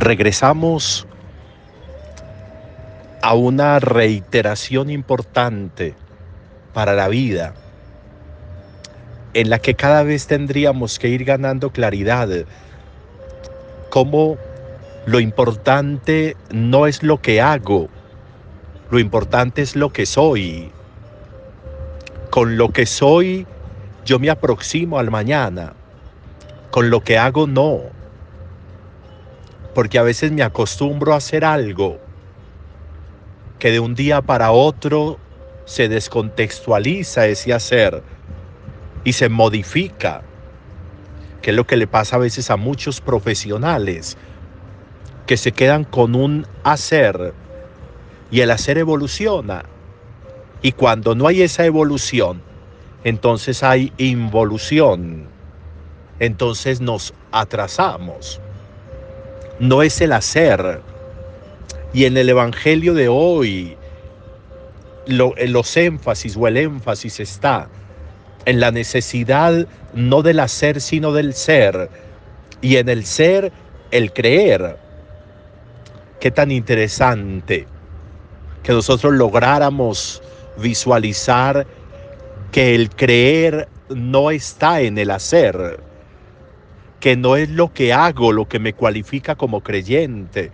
regresamos a una reiteración importante para la vida, en la que cada vez tendríamos que ir ganando claridad, como lo importante no es lo que hago, lo importante es lo que soy. Con lo que soy yo me aproximo al mañana, con lo que hago no porque a veces me acostumbro a hacer algo que de un día para otro se descontextualiza ese hacer y se modifica, que es lo que le pasa a veces a muchos profesionales, que se quedan con un hacer y el hacer evoluciona. Y cuando no hay esa evolución, entonces hay involución. Entonces nos atrasamos no es el hacer. Y en el Evangelio de hoy, en los énfasis o el énfasis está en la necesidad no del hacer, sino del ser. Y en el ser, el creer. Qué tan interesante que nosotros lográramos visualizar que el creer no está en el hacer, que no es lo que hago lo que me cualifica como creyente,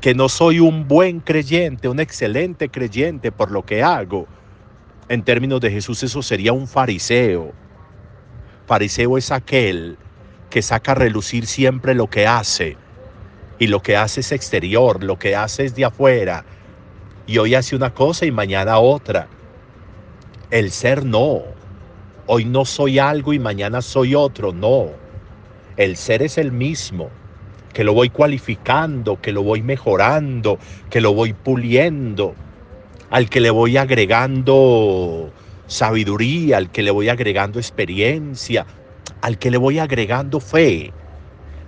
que no soy un buen creyente, un excelente creyente por lo que hago. En términos de Jesús eso sería un fariseo. Fariseo es aquel que saca a relucir siempre lo que hace. Y lo que hace es exterior, lo que hace es de afuera. Y hoy hace una cosa y mañana otra. El ser no. Hoy no soy algo y mañana soy otro, no. El ser es el mismo, que lo voy cualificando, que lo voy mejorando, que lo voy puliendo, al que le voy agregando sabiduría, al que le voy agregando experiencia, al que le voy agregando fe,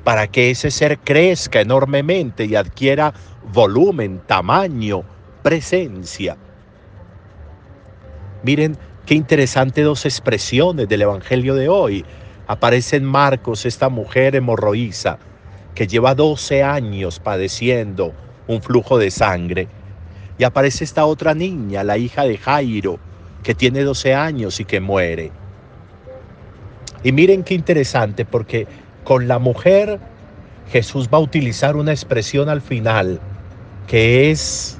para que ese ser crezca enormemente y adquiera volumen, tamaño, presencia. Miren qué interesante dos expresiones del Evangelio de hoy aparece en Marcos esta mujer hemorroísa que lleva 12 años padeciendo un flujo de sangre. Y aparece esta otra niña, la hija de Jairo, que tiene 12 años y que muere. Y miren qué interesante, porque con la mujer Jesús va a utilizar una expresión al final, que es,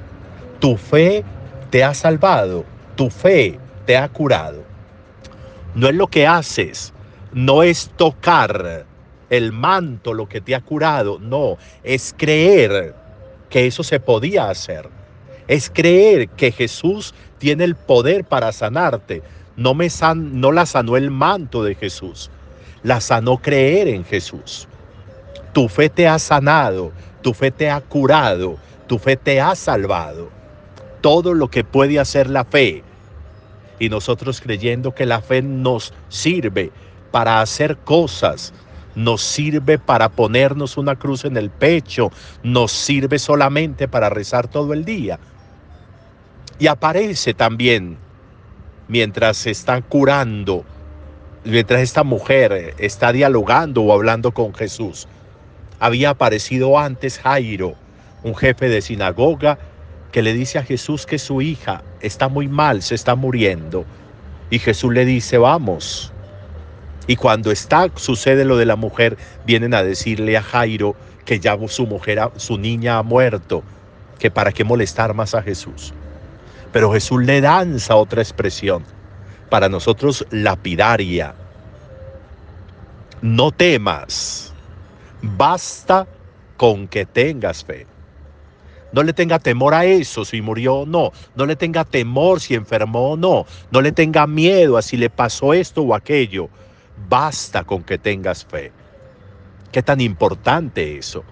tu fe te ha salvado, tu fe te ha curado. No es lo que haces, no es tocar el manto lo que te ha curado, no, es creer que eso se podía hacer. Es creer que Jesús tiene el poder para sanarte. No, me san, no la sanó el manto de Jesús, la sanó creer en Jesús. Tu fe te ha sanado, tu fe te ha curado, tu fe te ha salvado. Todo lo que puede hacer la fe. Y nosotros creyendo que la fe nos sirve para hacer cosas, nos sirve para ponernos una cruz en el pecho, nos sirve solamente para rezar todo el día. Y aparece también, mientras se está curando, mientras esta mujer está dialogando o hablando con Jesús, había aparecido antes Jairo, un jefe de sinagoga, que le dice a Jesús que su hija está muy mal, se está muriendo. Y Jesús le dice, vamos, y cuando está, sucede lo de la mujer, vienen a decirle a Jairo que ya su mujer, su niña ha muerto, que para qué molestar más a Jesús. Pero Jesús le danza otra expresión, para nosotros lapidaria. No temas, basta con que tengas fe. No le tenga temor a eso, si murió o no. No le tenga temor si enfermó o no. No le tenga miedo a si le pasó esto o aquello Basta con que tengas fe. Qué tan importante eso.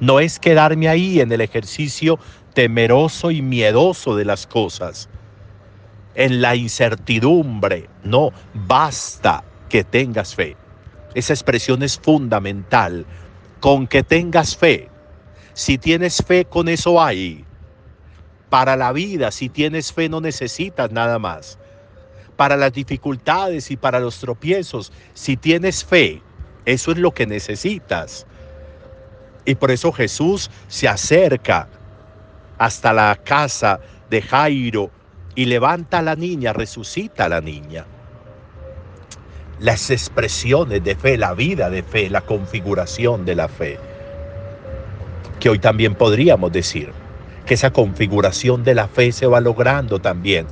No es quedarme ahí en el ejercicio temeroso y miedoso de las cosas, en la incertidumbre. No, basta que tengas fe. Esa expresión es fundamental. con que tengas fe. Si tienes fe, con eso hay. Para la vida, si tienes fe, no necesitas nada más. Para las dificultades y para los tropiezos, si tienes fe, eso es lo que necesitas. Y por eso Jesús se acerca hasta la casa de Jairo y levanta a la niña, resucita a la niña. Las expresiones de fe, la vida de fe, la configuración de la fe. Que hoy también podríamos decir que esa configuración de la fe se va logrando también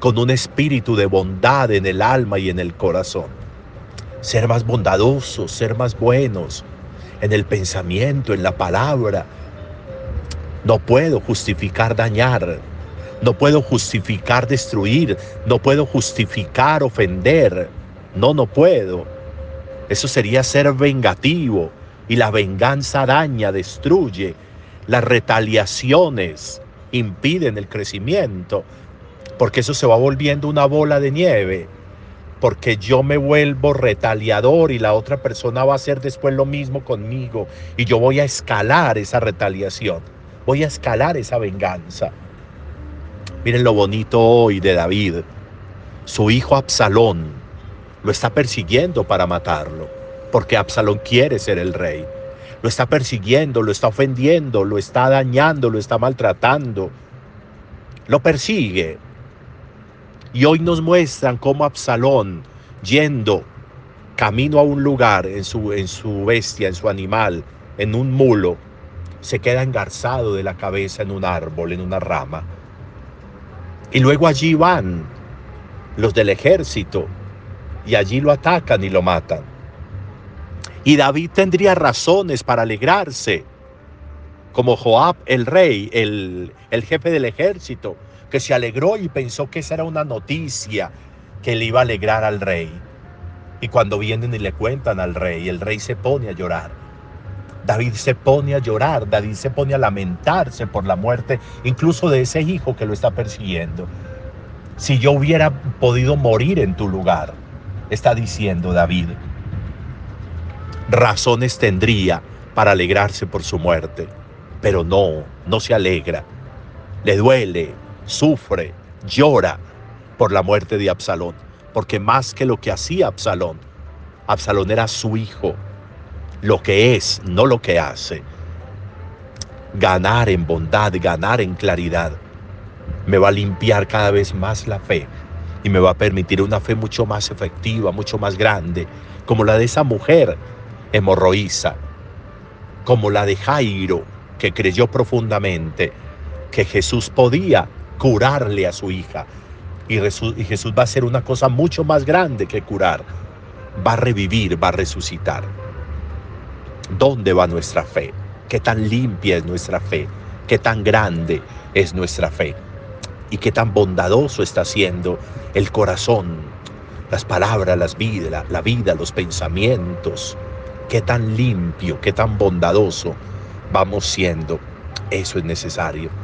con un espíritu de bondad en el alma y en el corazón. Ser más bondadosos, ser más buenos en el pensamiento, en la palabra, no puedo justificar dañar. No puedo justificar destruir. No puedo justificar ofender. No, no puedo. Eso sería ser vengativo. Y la venganza daña, destruye. Las retaliaciones impiden el crecimiento. Porque eso se va volviendo una bola de nieve. Porque yo me vuelvo retaliador y la otra persona va a hacer después lo mismo conmigo. Y yo voy a escalar esa retaliación voy a escalar esa venganza. Miren lo bonito hoy de David. Su hijo Absalón lo está persiguiendo para matarlo, porque Absalón quiere ser el rey. Lo está persiguiendo, lo está ofendiendo, lo está dañando, lo está maltratando. Lo persigue. Y hoy nos muestran cómo Absalón, yendo camino a un lugar en su, en su bestia, en su animal, en un mulo, se queda engarzado de la cabeza en un árbol, en una rama. Y luego allí van los del ejército y allí lo atacan y lo matan. Y David tendría razones para alegrarse, como Joab el rey, el, el jefe del ejército, que se alegró y pensó que esa era una noticia que le iba a alegrar al rey. Y cuando vienen y le cuentan al rey, el rey se pone a llorar. David se pone a llorar, David se pone a lamentarse por la muerte incluso de ese hijo que lo está persiguiendo. Si yo hubiera podido morir en tu lugar, está diciendo David, razones tendría para alegrarse por su muerte, pero no, no se alegra. Le duele, sufre, llora por la muerte de Absalón, porque más que lo que hacía Absalón, Absalón era su hijo, lo que es, no lo que hace. Ganar en bondad, ganar en claridad, me va a limpiar cada vez más la fe y me va a permitir una fe mucho más efectiva, mucho más grande, como la de esa mujer hemorroísa, como la de Jairo, que creyó profundamente que Jesús podía curarle a su hija. Y Jesús, y Jesús va a hacer una cosa mucho más grande que curar. Va a revivir, va a resucitar. ¿Dónde va nuestra fe? ¿Qué tan limpia es nuestra fe? ¿Qué tan grande es nuestra fe? ¿Y qué tan bondadoso está siendo el corazón, las palabras, las vidas, la vida, los pensamientos? ¿Qué tan limpio, qué tan bondadoso vamos siendo? Eso es necesario.